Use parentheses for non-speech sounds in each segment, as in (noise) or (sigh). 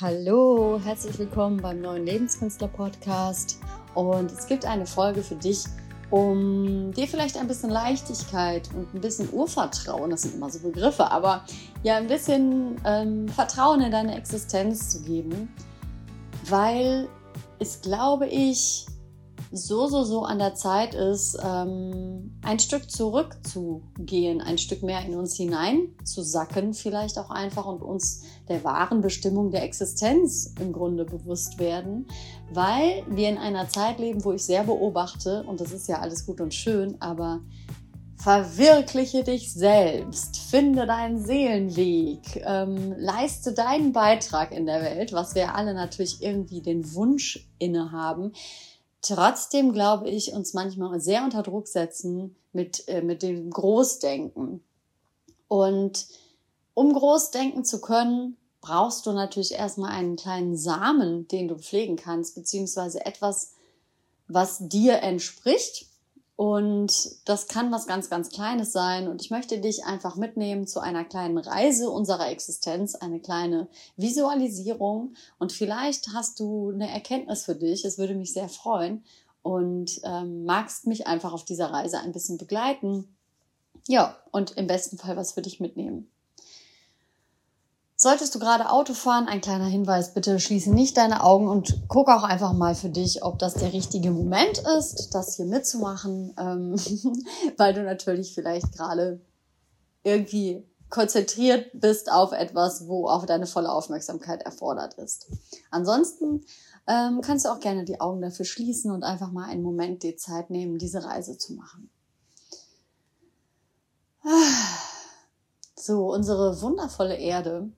Hallo, herzlich willkommen beim neuen Lebenskünstler Podcast. Und es gibt eine Folge für dich, um dir vielleicht ein bisschen Leichtigkeit und ein bisschen Urvertrauen, das sind immer so Begriffe, aber ja, ein bisschen ähm, Vertrauen in deine Existenz zu geben, weil es, glaube ich, so, so, so an der Zeit ist, ähm, ein Stück zurückzugehen, ein Stück mehr in uns hinein zu sacken, vielleicht auch einfach und uns der wahren Bestimmung der Existenz im Grunde bewusst werden, weil wir in einer Zeit leben, wo ich sehr beobachte, und das ist ja alles gut und schön, aber Verwirkliche dich selbst, finde deinen Seelenweg, ähm, leiste deinen Beitrag in der Welt, was wir alle natürlich irgendwie den Wunsch innehaben, trotzdem, glaube ich, uns manchmal sehr unter Druck setzen mit, äh, mit dem Großdenken. Und um Großdenken zu können, brauchst du natürlich erstmal einen kleinen Samen, den du pflegen kannst, beziehungsweise etwas, was dir entspricht und das kann was ganz, ganz Kleines sein. Und ich möchte dich einfach mitnehmen zu einer kleinen Reise unserer Existenz, eine kleine Visualisierung. Und vielleicht hast du eine Erkenntnis für dich. Es würde mich sehr freuen. Und ähm, magst mich einfach auf dieser Reise ein bisschen begleiten. Ja, und im besten Fall was für dich mitnehmen. Solltest du gerade Auto fahren, ein kleiner Hinweis, bitte schließe nicht deine Augen und guck auch einfach mal für dich, ob das der richtige Moment ist, das hier mitzumachen, ähm, (laughs) weil du natürlich vielleicht gerade irgendwie konzentriert bist auf etwas, wo auch deine volle Aufmerksamkeit erfordert ist. Ansonsten ähm, kannst du auch gerne die Augen dafür schließen und einfach mal einen Moment die Zeit nehmen, diese Reise zu machen. So, unsere wundervolle Erde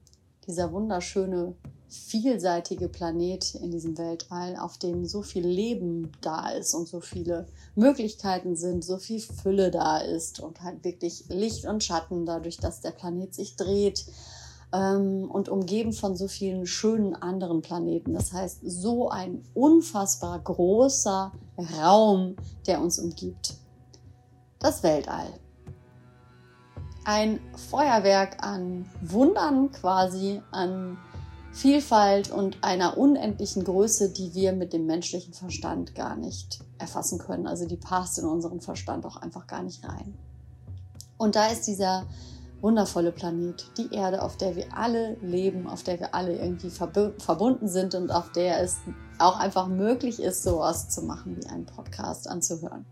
dieser wunderschöne, vielseitige Planet in diesem Weltall, auf dem so viel Leben da ist und so viele Möglichkeiten sind, so viel Fülle da ist und halt wirklich Licht und Schatten, dadurch, dass der Planet sich dreht ähm, und umgeben von so vielen schönen anderen Planeten. Das heißt, so ein unfassbar großer Raum, der uns umgibt. Das Weltall ein Feuerwerk an Wundern quasi, an Vielfalt und einer unendlichen Größe, die wir mit dem menschlichen Verstand gar nicht erfassen können. Also die passt in unseren Verstand auch einfach gar nicht rein. Und da ist dieser wundervolle Planet, die Erde, auf der wir alle leben, auf der wir alle irgendwie verbunden sind und auf der es auch einfach möglich ist, sowas zu machen wie einen Podcast anzuhören.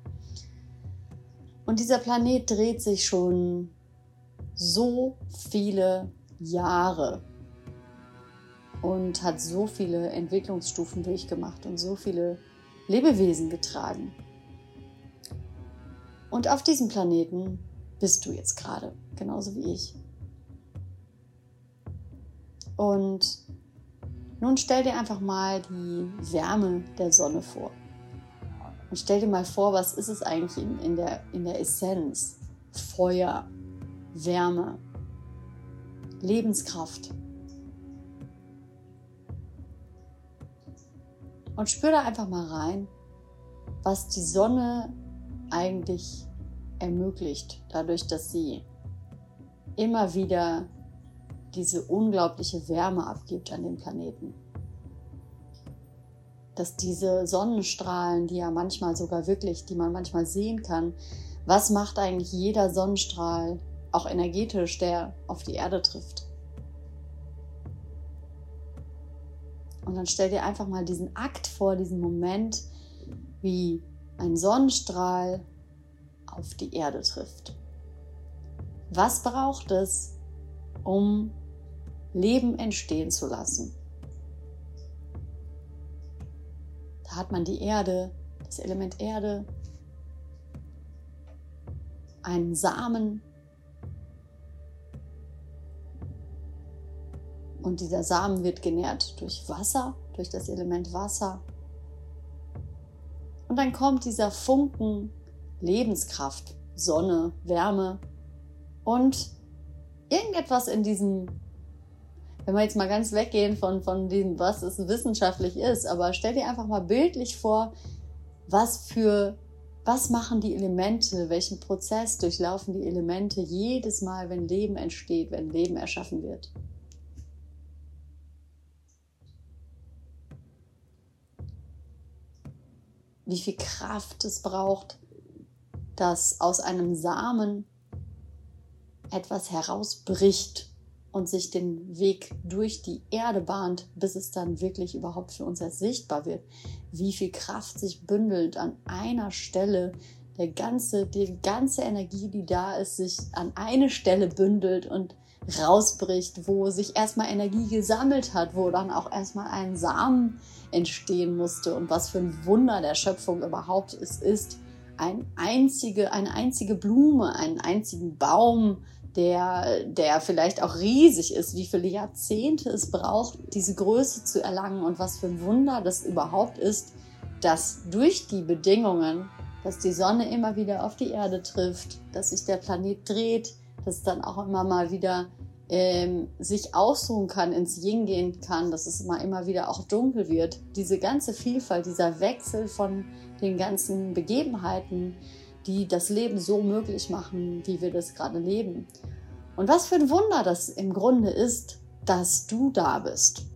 Und dieser Planet dreht sich schon so viele Jahre und hat so viele Entwicklungsstufen durchgemacht und so viele Lebewesen getragen. Und auf diesem Planeten bist du jetzt gerade, genauso wie ich. Und nun stell dir einfach mal die Wärme der Sonne vor. Und stell dir mal vor, was ist es eigentlich in, in, der, in der Essenz? Feuer, Wärme, Lebenskraft. Und spür da einfach mal rein, was die Sonne eigentlich ermöglicht, dadurch, dass sie immer wieder diese unglaubliche Wärme abgibt an den Planeten. Dass diese Sonnenstrahlen, die ja manchmal sogar wirklich, die man manchmal sehen kann, was macht eigentlich jeder Sonnenstrahl auch energetisch, der auf die Erde trifft. Und dann stell dir einfach mal diesen Akt vor, diesen Moment, wie ein Sonnenstrahl auf die Erde trifft. Was braucht es, um Leben entstehen zu lassen? Da hat man die Erde, das Element Erde, einen Samen, Und dieser Samen wird genährt durch Wasser, durch das Element Wasser. Und dann kommt dieser Funken Lebenskraft, Sonne, Wärme und irgendetwas in diesem, wenn wir jetzt mal ganz weggehen von, von dem, was es wissenschaftlich ist, aber stell dir einfach mal bildlich vor, was für, was machen die Elemente, welchen Prozess durchlaufen die Elemente jedes Mal, wenn Leben entsteht, wenn Leben erschaffen wird. Wie viel Kraft es braucht, dass aus einem Samen etwas herausbricht und sich den Weg durch die Erde bahnt, bis es dann wirklich überhaupt für uns erst sichtbar wird. Wie viel Kraft sich bündelt an einer Stelle, der ganze, die ganze Energie, die da ist, sich an eine Stelle bündelt und rausbricht, wo sich erstmal Energie gesammelt hat, wo dann auch erstmal ein Samen entstehen musste und was für ein Wunder der Schöpfung überhaupt es ist, ein einzige, eine einzige Blume, einen einzigen Baum, der, der vielleicht auch riesig ist, wie viele Jahrzehnte es braucht, diese Größe zu erlangen und was für ein Wunder das überhaupt ist, dass durch die Bedingungen, dass die Sonne immer wieder auf die Erde trifft, dass sich der Planet dreht, dass dann auch immer mal wieder ähm, sich ausruhen kann, ins Yin gehen kann, dass es immer, immer wieder auch dunkel wird. Diese ganze Vielfalt, dieser Wechsel von den ganzen Begebenheiten, die das Leben so möglich machen, wie wir das gerade leben. Und was für ein Wunder das im Grunde ist, dass du da bist.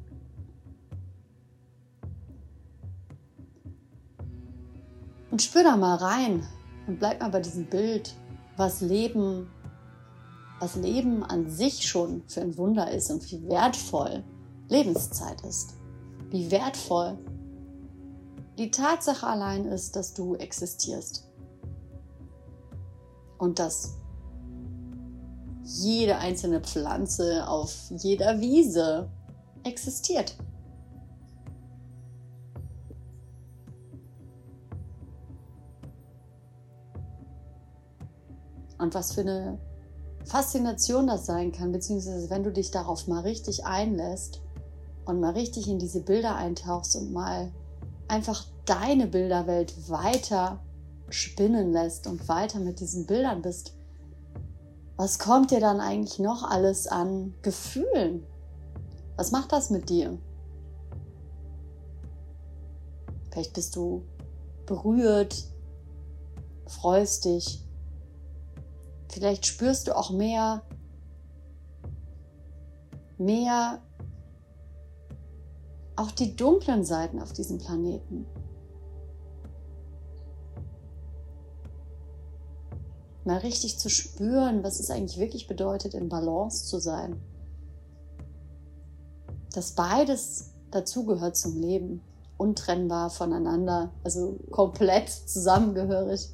Und spür da mal rein und bleib mal bei diesem Bild, was Leben was Leben an sich schon für ein Wunder ist und wie wertvoll Lebenszeit ist. Wie wertvoll die Tatsache allein ist, dass du existierst. Und dass jede einzelne Pflanze auf jeder Wiese existiert. Und was für eine Faszination das sein kann, beziehungsweise wenn du dich darauf mal richtig einlässt und mal richtig in diese Bilder eintauchst und mal einfach deine Bilderwelt weiter spinnen lässt und weiter mit diesen Bildern bist, was kommt dir dann eigentlich noch alles an Gefühlen? Was macht das mit dir? Vielleicht bist du berührt, freust dich, Vielleicht spürst du auch mehr, mehr auch die dunklen Seiten auf diesem Planeten. Mal richtig zu spüren, was es eigentlich wirklich bedeutet, in Balance zu sein. Dass beides dazugehört zum Leben, untrennbar voneinander, also komplett zusammengehörig.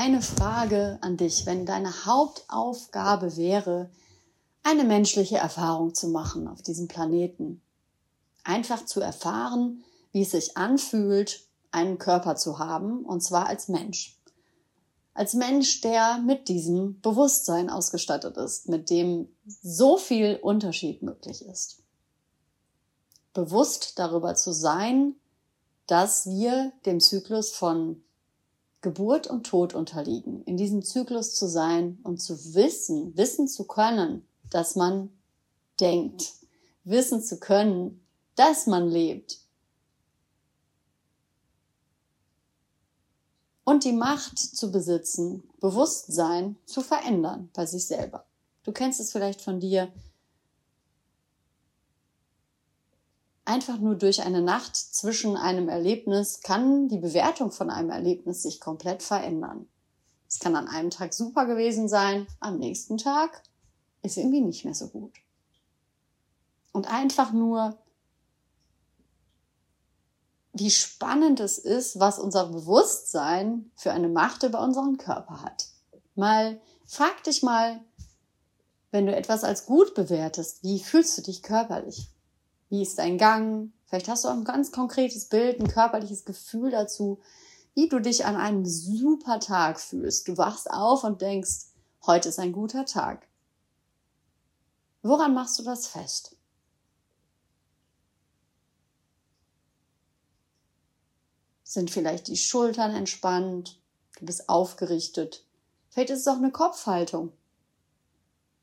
Eine Frage an dich, wenn deine Hauptaufgabe wäre, eine menschliche Erfahrung zu machen auf diesem Planeten. Einfach zu erfahren, wie es sich anfühlt, einen Körper zu haben, und zwar als Mensch. Als Mensch, der mit diesem Bewusstsein ausgestattet ist, mit dem so viel Unterschied möglich ist. Bewusst darüber zu sein, dass wir dem Zyklus von Geburt und Tod unterliegen, in diesem Zyklus zu sein und zu wissen, wissen zu können, dass man denkt, wissen zu können, dass man lebt. Und die Macht zu besitzen, Bewusstsein zu verändern bei sich selber. Du kennst es vielleicht von dir, einfach nur durch eine Nacht zwischen einem Erlebnis kann die Bewertung von einem Erlebnis sich komplett verändern. Es kann an einem Tag super gewesen sein, am nächsten Tag ist irgendwie nicht mehr so gut. Und einfach nur, wie spannend es ist, was unser Bewusstsein für eine Macht über unseren Körper hat. Mal, frag dich mal, wenn du etwas als gut bewertest, wie fühlst du dich körperlich? Wie ist dein Gang? Vielleicht hast du auch ein ganz konkretes Bild, ein körperliches Gefühl dazu, wie du dich an einem super Tag fühlst. Du wachst auf und denkst, heute ist ein guter Tag. Woran machst du das fest? Sind vielleicht die Schultern entspannt? Du bist aufgerichtet. Vielleicht ist es auch eine Kopfhaltung.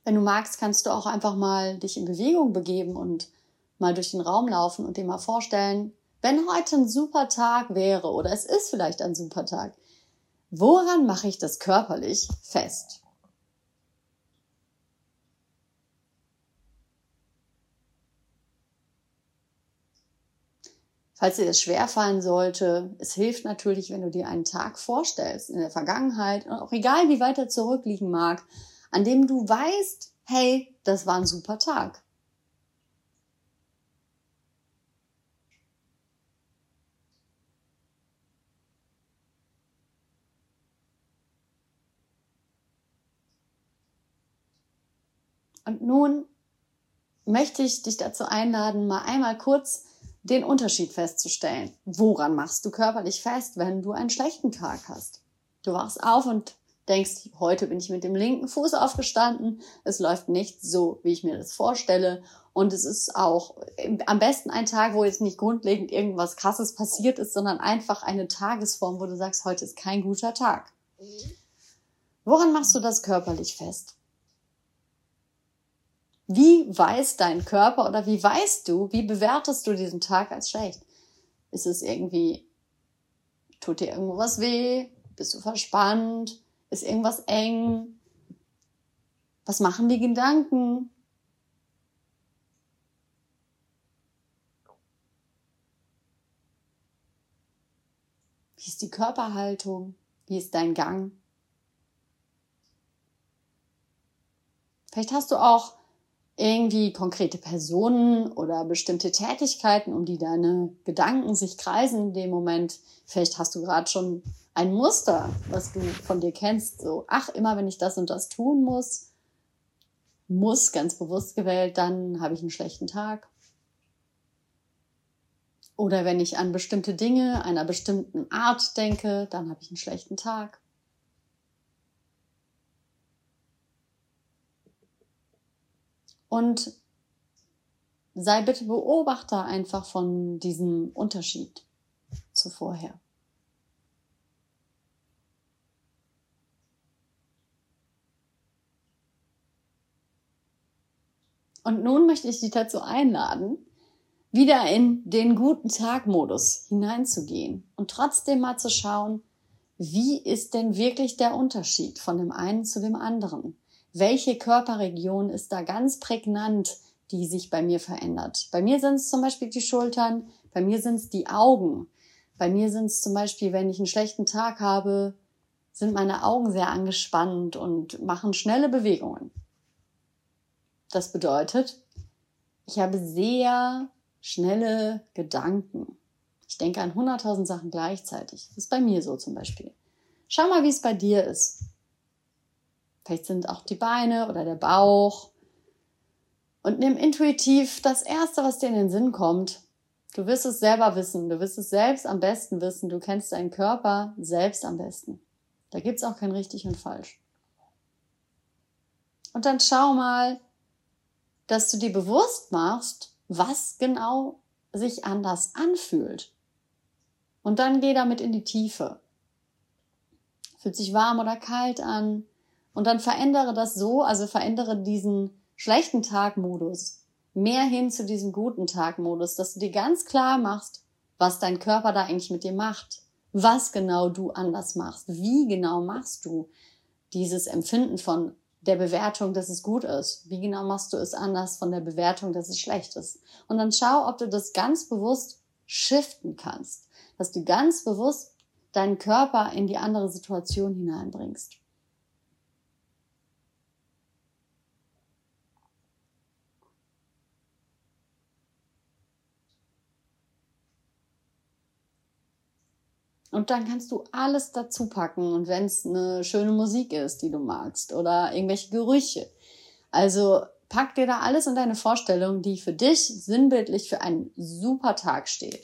Wenn du magst, kannst du auch einfach mal dich in Bewegung begeben und mal durch den Raum laufen und dir mal vorstellen, wenn heute ein super Tag wäre oder es ist vielleicht ein super Tag, Woran mache ich das körperlich fest? Falls dir das schwerfallen sollte, es hilft natürlich, wenn du dir einen Tag vorstellst in der Vergangenheit, auch egal wie weit er zurückliegen mag, an dem du weißt, hey, das war ein super Tag. Und nun möchte ich dich dazu einladen, mal einmal kurz den Unterschied festzustellen. Woran machst du körperlich fest, wenn du einen schlechten Tag hast? Du wachst auf und denkst, heute bin ich mit dem linken Fuß aufgestanden, es läuft nicht so, wie ich mir das vorstelle. Und es ist auch am besten ein Tag, wo jetzt nicht grundlegend irgendwas Krasses passiert ist, sondern einfach eine Tagesform, wo du sagst, heute ist kein guter Tag. Woran machst du das körperlich fest? Wie weiß dein Körper oder wie weißt du, wie bewertest du diesen Tag als schlecht? Ist es irgendwie, tut dir irgendwo was weh? Bist du verspannt? Ist irgendwas eng? Was machen die Gedanken? Wie ist die Körperhaltung? Wie ist dein Gang? Vielleicht hast du auch irgendwie konkrete Personen oder bestimmte Tätigkeiten, um die deine Gedanken sich kreisen in dem Moment. Vielleicht hast du gerade schon ein Muster, was du von dir kennst. So, ach, immer wenn ich das und das tun muss, muss ganz bewusst gewählt, dann habe ich einen schlechten Tag. Oder wenn ich an bestimmte Dinge einer bestimmten Art denke, dann habe ich einen schlechten Tag. Und sei bitte Beobachter einfach von diesem Unterschied zu vorher. Und nun möchte ich dich dazu einladen, wieder in den guten Tag-Modus hineinzugehen und trotzdem mal zu schauen, wie ist denn wirklich der Unterschied von dem einen zu dem anderen? Welche Körperregion ist da ganz prägnant, die sich bei mir verändert. Bei mir sind es zum Beispiel die Schultern, bei mir sind es die Augen. Bei mir sind es zum Beispiel, wenn ich einen schlechten Tag habe, sind meine Augen sehr angespannt und machen schnelle Bewegungen. Das bedeutet, ich habe sehr schnelle Gedanken. Ich denke an 100.000 Sachen gleichzeitig. Das ist bei mir so zum Beispiel. Schau mal, wie es bei dir ist. Vielleicht sind auch die Beine oder der Bauch. Und nimm intuitiv das Erste, was dir in den Sinn kommt. Du wirst es selber wissen. Du wirst es selbst am besten wissen. Du kennst deinen Körper selbst am besten. Da gibt's auch kein richtig und falsch. Und dann schau mal, dass du dir bewusst machst, was genau sich anders anfühlt. Und dann geh damit in die Tiefe. Fühlt sich warm oder kalt an? Und dann verändere das so, also verändere diesen schlechten Tagmodus mehr hin zu diesem guten Tagmodus, dass du dir ganz klar machst, was dein Körper da eigentlich mit dir macht, was genau du anders machst, wie genau machst du dieses Empfinden von der Bewertung, dass es gut ist, wie genau machst du es anders von der Bewertung, dass es schlecht ist. Und dann schau, ob du das ganz bewusst shiften kannst, dass du ganz bewusst deinen Körper in die andere Situation hineinbringst. Und dann kannst du alles dazu packen. Und wenn es eine schöne Musik ist, die du magst, oder irgendwelche Gerüche. Also pack dir da alles in deine Vorstellung, die für dich sinnbildlich für einen super Tag steht.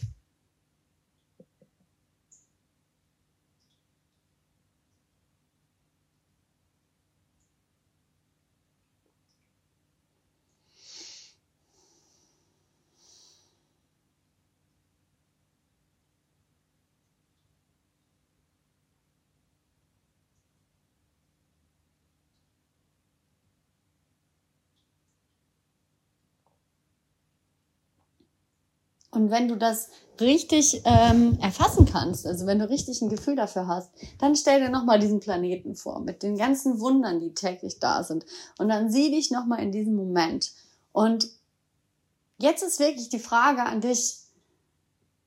Und wenn du das richtig ähm, erfassen kannst, also wenn du richtig ein Gefühl dafür hast, dann stell dir nochmal diesen Planeten vor, mit den ganzen Wundern, die täglich da sind. Und dann sieh dich nochmal in diesem Moment. Und jetzt ist wirklich die Frage an dich,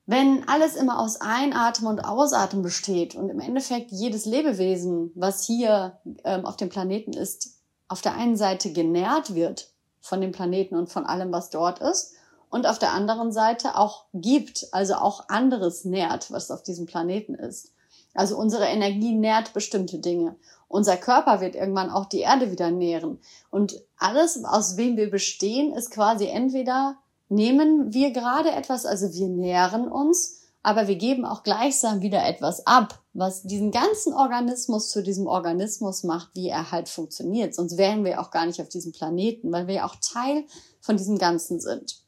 wenn alles immer aus Einatmen und Ausatmen besteht und im Endeffekt jedes Lebewesen, was hier ähm, auf dem Planeten ist, auf der einen Seite genährt wird von dem Planeten und von allem, was dort ist, und auf der anderen Seite auch gibt, also auch anderes nährt, was auf diesem Planeten ist. Also unsere Energie nährt bestimmte Dinge. Unser Körper wird irgendwann auch die Erde wieder nähren. Und alles, aus wem wir bestehen, ist quasi entweder nehmen wir gerade etwas, also wir nähren uns, aber wir geben auch gleichsam wieder etwas ab, was diesen ganzen Organismus zu diesem Organismus macht, wie er halt funktioniert. Sonst wären wir auch gar nicht auf diesem Planeten, weil wir ja auch Teil von diesem Ganzen sind.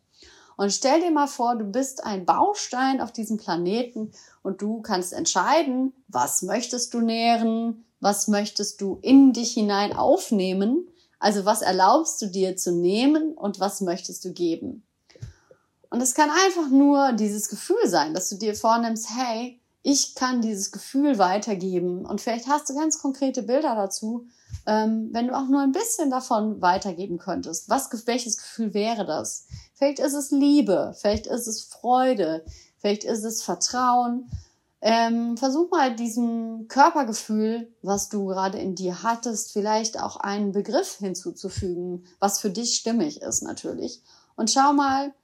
Und stell dir mal vor, du bist ein Baustein auf diesem Planeten und du kannst entscheiden, was möchtest du nähren, was möchtest du in dich hinein aufnehmen, also was erlaubst du dir zu nehmen und was möchtest du geben. Und es kann einfach nur dieses Gefühl sein, dass du dir vornimmst, hey, ich kann dieses Gefühl weitergeben. Und vielleicht hast du ganz konkrete Bilder dazu, ähm, wenn du auch nur ein bisschen davon weitergeben könntest. Was, welches Gefühl wäre das? Vielleicht ist es Liebe, vielleicht ist es Freude, vielleicht ist es Vertrauen. Ähm, versuch mal diesem Körpergefühl, was du gerade in dir hattest, vielleicht auch einen Begriff hinzuzufügen, was für dich stimmig ist natürlich. Und schau mal,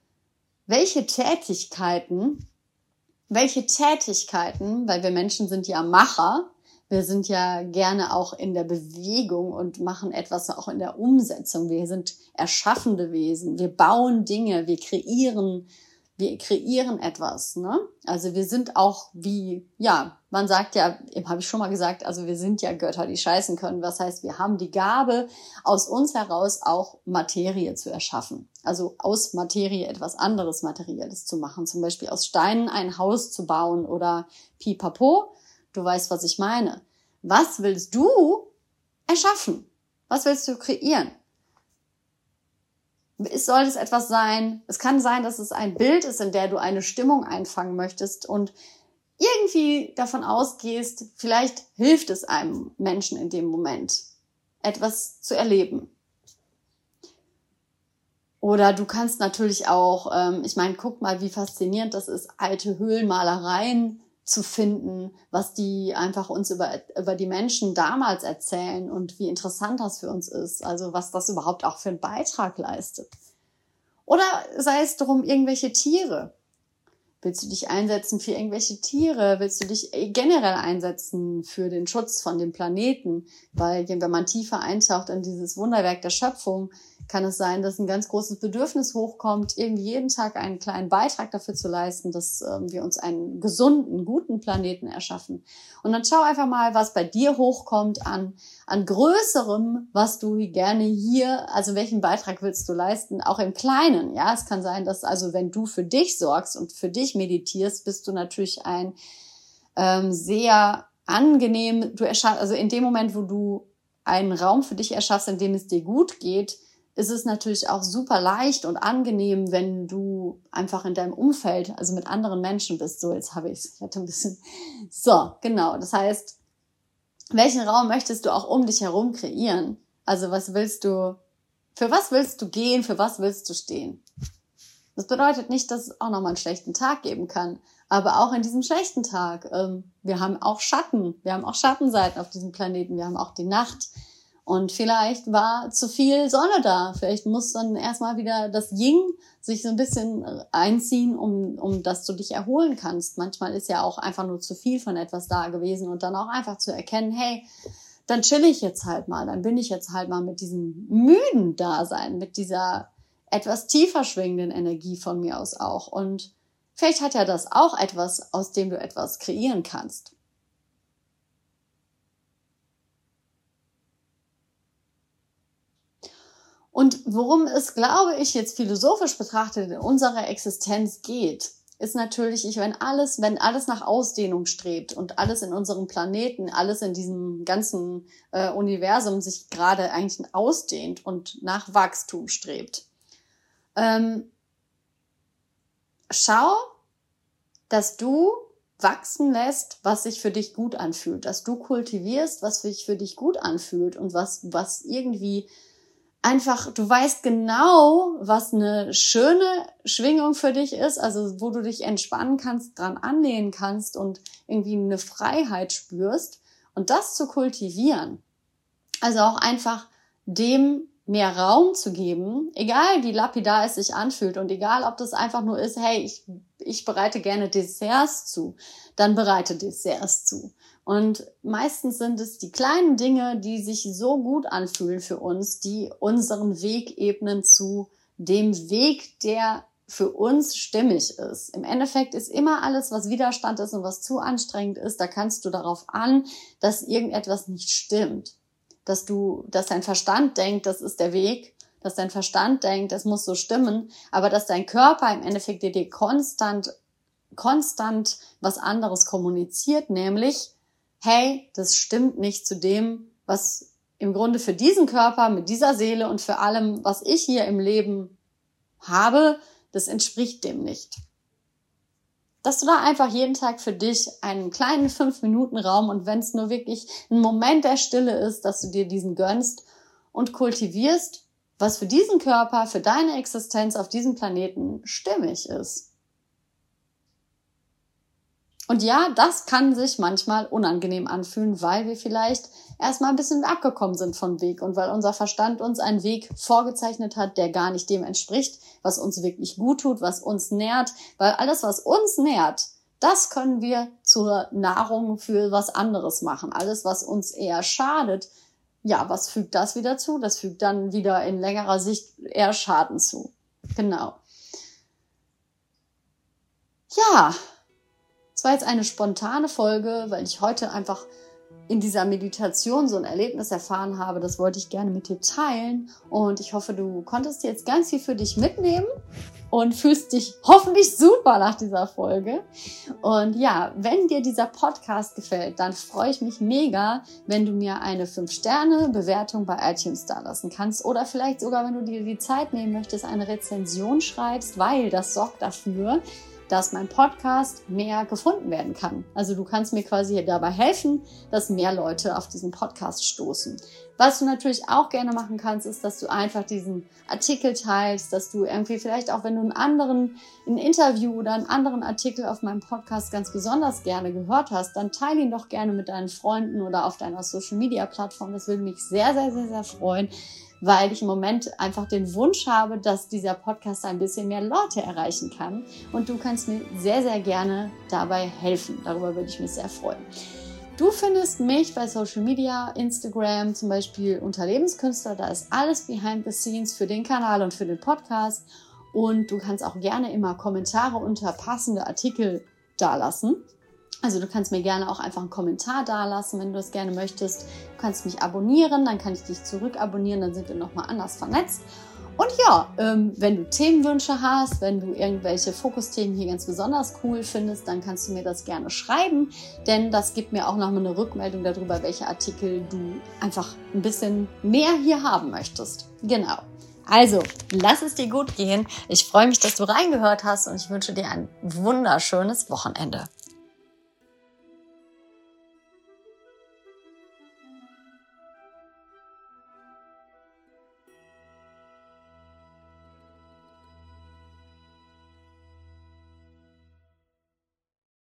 welche Tätigkeiten, welche Tätigkeiten, weil wir Menschen sind ja Macher, wir sind ja gerne auch in der Bewegung und machen etwas auch in der Umsetzung. Wir sind erschaffende Wesen. Wir bauen Dinge. Wir kreieren wir kreieren etwas. Ne? Also wir sind auch wie, ja, man sagt ja, habe ich schon mal gesagt, also wir sind ja Götter, die scheißen können. Was heißt, wir haben die Gabe, aus uns heraus auch Materie zu erschaffen. Also aus Materie etwas anderes Materielles zu machen. Zum Beispiel aus Steinen ein Haus zu bauen oder pipapo. Du weißt, was ich meine. Was willst du erschaffen? Was willst du kreieren? es soll es etwas sein, es kann sein, dass es ein Bild ist, in der du eine Stimmung einfangen möchtest und irgendwie davon ausgehst, vielleicht hilft es einem Menschen in dem Moment, etwas zu erleben. Oder du kannst natürlich auch, ähm, ich meine, guck mal, wie faszinierend das ist, alte Höhlenmalereien zu finden, was die einfach uns über, über die Menschen damals erzählen und wie interessant das für uns ist. Also was das überhaupt auch für einen Beitrag leistet. Oder sei es darum, irgendwelche Tiere. Willst du dich einsetzen für irgendwelche Tiere? Willst du dich generell einsetzen für den Schutz von dem Planeten? Weil wenn man tiefer eintaucht in dieses Wunderwerk der Schöpfung, kann es sein, dass ein ganz großes Bedürfnis hochkommt, irgendwie jeden Tag einen kleinen Beitrag dafür zu leisten, dass ähm, wir uns einen gesunden, guten Planeten erschaffen. Und dann schau einfach mal, was bei dir hochkommt an, an Größerem, was du gerne hier, also welchen Beitrag willst du leisten, auch im Kleinen. Ja, es kann sein, dass also wenn du für dich sorgst und für dich meditierst, bist du natürlich ein ähm, sehr angenehm, du erschaffst, also in dem Moment, wo du einen Raum für dich erschaffst, in dem es dir gut geht, ist es natürlich auch super leicht und angenehm, wenn du einfach in deinem Umfeld, also mit anderen Menschen bist. So, jetzt habe ich es. Ich hatte ein bisschen. (laughs) So, genau. Das heißt, welchen Raum möchtest du auch um dich herum kreieren? Also was willst du, für was willst du gehen, für was willst du stehen? Das bedeutet nicht, dass es auch nochmal einen schlechten Tag geben kann. Aber auch in diesem schlechten Tag, ähm, wir haben auch Schatten, wir haben auch Schattenseiten auf diesem Planeten, wir haben auch die Nacht, und vielleicht war zu viel Sonne da. Vielleicht muss dann erstmal wieder das Ying sich so ein bisschen einziehen, um, um dass du dich erholen kannst. Manchmal ist ja auch einfach nur zu viel von etwas da gewesen und dann auch einfach zu erkennen, hey, dann chill ich jetzt halt mal, dann bin ich jetzt halt mal mit diesem müden Dasein, mit dieser etwas tiefer schwingenden Energie von mir aus auch. Und vielleicht hat ja das auch etwas, aus dem du etwas kreieren kannst. Und worum es, glaube ich, jetzt philosophisch betrachtet in unserer Existenz geht, ist natürlich, ich, wenn alles, wenn alles nach Ausdehnung strebt und alles in unserem Planeten, alles in diesem ganzen äh, Universum sich gerade eigentlich ausdehnt und nach Wachstum strebt, ähm, schau, dass du wachsen lässt, was sich für dich gut anfühlt, dass du kultivierst, was sich für dich gut anfühlt und was, was irgendwie einfach, du weißt genau, was eine schöne Schwingung für dich ist, also wo du dich entspannen kannst, dran anlehnen kannst und irgendwie eine Freiheit spürst und das zu kultivieren. Also auch einfach dem mehr Raum zu geben, egal wie lapidar es sich anfühlt und egal ob das einfach nur ist, hey, ich, ich bereite gerne Desserts zu, dann bereite Desserts zu. Und meistens sind es die kleinen Dinge, die sich so gut anfühlen für uns, die unseren Weg ebnen zu dem Weg, der für uns stimmig ist. Im Endeffekt ist immer alles, was Widerstand ist und was zu anstrengend ist, da kannst du darauf an, dass irgendetwas nicht stimmt. Dass du, dass dein Verstand denkt, das ist der Weg, dass dein Verstand denkt, das muss so stimmen, aber dass dein Körper im Endeffekt dir konstant, konstant was anderes kommuniziert, nämlich, hey, das stimmt nicht zu dem, was im Grunde für diesen Körper, mit dieser Seele und für allem, was ich hier im Leben habe, das entspricht dem nicht dass du da einfach jeden Tag für dich einen kleinen fünf Minuten Raum und wenn es nur wirklich ein Moment der Stille ist, dass du dir diesen gönnst und kultivierst, was für diesen Körper, für deine Existenz auf diesem Planeten stimmig ist. Und ja, das kann sich manchmal unangenehm anfühlen, weil wir vielleicht erstmal ein bisschen abgekommen sind vom Weg und weil unser Verstand uns einen Weg vorgezeichnet hat, der gar nicht dem entspricht, was uns wirklich gut tut, was uns nährt, weil alles, was uns nährt, das können wir zur Nahrung für was anderes machen. Alles, was uns eher schadet, ja, was fügt das wieder zu? Das fügt dann wieder in längerer Sicht eher Schaden zu. Genau. Ja, war jetzt eine spontane Folge, weil ich heute einfach in dieser Meditation so ein Erlebnis erfahren habe. Das wollte ich gerne mit dir teilen. Und ich hoffe, du konntest jetzt ganz viel für dich mitnehmen und fühlst dich hoffentlich super nach dieser Folge. Und ja, wenn dir dieser Podcast gefällt, dann freue ich mich mega, wenn du mir eine 5-Sterne-Bewertung bei iTunes da lassen kannst. Oder vielleicht sogar, wenn du dir die Zeit nehmen möchtest, eine Rezension schreibst, weil das sorgt dafür, dass mein Podcast mehr gefunden werden kann. Also du kannst mir quasi dabei helfen, dass mehr Leute auf diesen Podcast stoßen. Was du natürlich auch gerne machen kannst, ist, dass du einfach diesen Artikel teilst, dass du irgendwie vielleicht auch, wenn du einen anderen, ein Interview oder einen anderen Artikel auf meinem Podcast ganz besonders gerne gehört hast, dann teile ihn doch gerne mit deinen Freunden oder auf deiner Social Media Plattform. Das würde mich sehr, sehr, sehr, sehr freuen weil ich im Moment einfach den Wunsch habe, dass dieser Podcast ein bisschen mehr Leute erreichen kann. Und du kannst mir sehr, sehr gerne dabei helfen. Darüber würde ich mich sehr freuen. Du findest mich bei Social Media, Instagram zum Beispiel unter Lebenskünstler. Da ist alles behind the scenes für den Kanal und für den Podcast. Und du kannst auch gerne immer Kommentare unter passende Artikel dalassen. Also du kannst mir gerne auch einfach einen Kommentar dalassen, wenn du es gerne möchtest. Du kannst mich abonnieren, dann kann ich dich zurück abonnieren, dann sind wir nochmal anders vernetzt. Und ja, ähm, wenn du Themenwünsche hast, wenn du irgendwelche Fokusthemen hier ganz besonders cool findest, dann kannst du mir das gerne schreiben, denn das gibt mir auch nochmal eine Rückmeldung darüber, welche Artikel du einfach ein bisschen mehr hier haben möchtest. Genau. Also, lass es dir gut gehen. Ich freue mich, dass du reingehört hast und ich wünsche dir ein wunderschönes Wochenende.